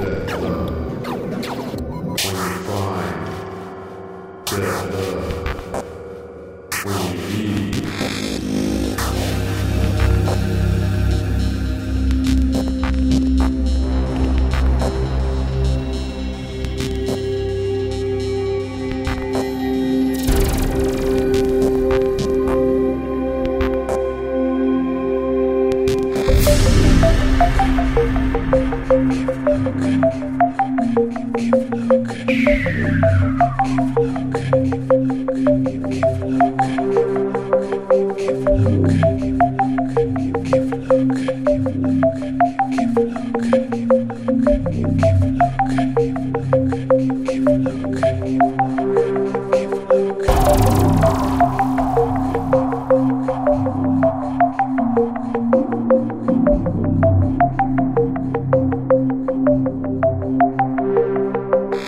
Death Love. When you find Death Love. Keep looking.